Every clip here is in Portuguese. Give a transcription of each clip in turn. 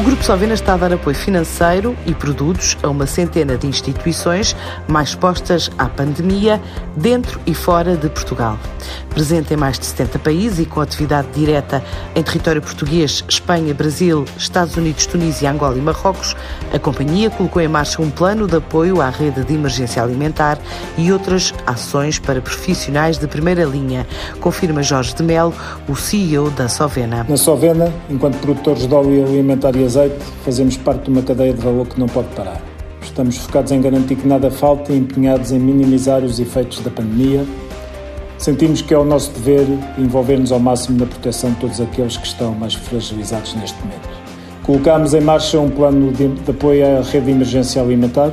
O Grupo Sovena está a dar apoio financeiro e produtos a uma centena de instituições mais expostas à pandemia dentro e fora de Portugal. Presente em mais de 70 países e com atividade direta em território português, Espanha, Brasil, Estados Unidos, Tunísia, Angola e Marrocos, a companhia colocou em marcha um plano de apoio à rede de emergência alimentar e outras ações para profissionais de primeira linha, confirma Jorge de Melo, o CEO da Sovena. Na Sovena, enquanto produtores de óleo alimentar e azeite, fazemos parte de uma cadeia de valor que não pode parar. Estamos focados em garantir que nada falte e empenhados em minimizar os efeitos da pandemia. Sentimos que é o nosso dever envolver-nos ao máximo na proteção de todos aqueles que estão mais fragilizados neste momento. Colocámos em marcha um plano de, de apoio à rede de emergência alimentar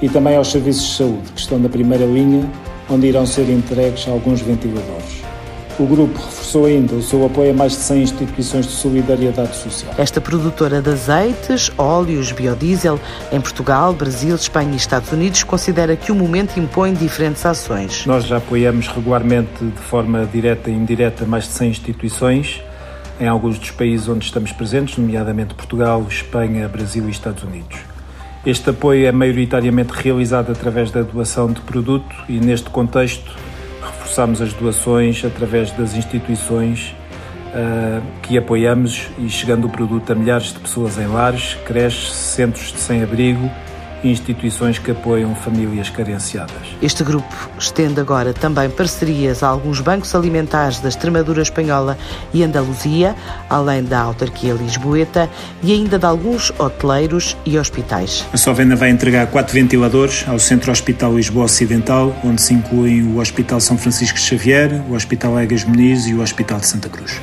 e também aos serviços de saúde, que estão na primeira linha, onde irão ser entregues alguns ventiladores. O grupo reforçou ainda o seu apoio a mais de 100 instituições de solidariedade social. Esta produtora de azeites, óleos, biodiesel em Portugal, Brasil, Espanha e Estados Unidos considera que o momento impõe diferentes ações. Nós já apoiamos regularmente, de forma direta e indireta, mais de 100 instituições em alguns dos países onde estamos presentes, nomeadamente Portugal, Espanha, Brasil e Estados Unidos. Este apoio é maioritariamente realizado através da doação de produto e, neste contexto, reforçamos as doações através das instituições uh, que apoiamos e chegando o produto a milhares de pessoas em lares, creches, centros de sem-abrigo instituições que apoiam famílias carenciadas. Este grupo estende agora também parcerias a alguns bancos alimentares da Extremadura Espanhola e Andaluzia, além da autarquia Lisboeta e ainda de alguns hoteleiros e hospitais. A Sovena vai entregar quatro ventiladores ao Centro Hospital Lisboa Ocidental, onde se incluem o Hospital São Francisco de Xavier, o Hospital Egas Meniz e o Hospital de Santa Cruz.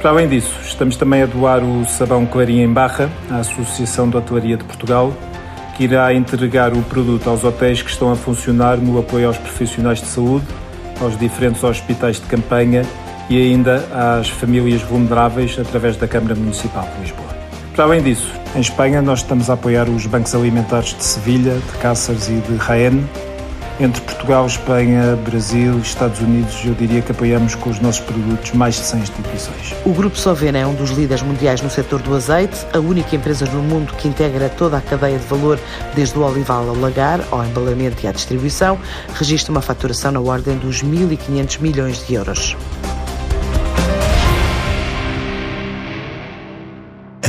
Para além disso, estamos também a doar o sabão Clarinha em Barra à Associação de Hotelaria de Portugal, que irá entregar o produto aos hotéis que estão a funcionar no apoio aos profissionais de saúde, aos diferentes hospitais de campanha e ainda às famílias vulneráveis através da Câmara Municipal de Lisboa. Para além disso, em Espanha nós estamos a apoiar os bancos alimentares de Sevilha, de Cáceres e de Jaén, entre Portugal, Espanha, Brasil, Estados Unidos, eu diria que apoiamos com os nossos produtos mais de 100 instituições. O Grupo Sovena é um dos líderes mundiais no setor do azeite, a única empresa no mundo que integra toda a cadeia de valor, desde o olival ao lagar, ao embalamento e à distribuição, registra uma faturação na ordem dos 1.500 milhões de euros.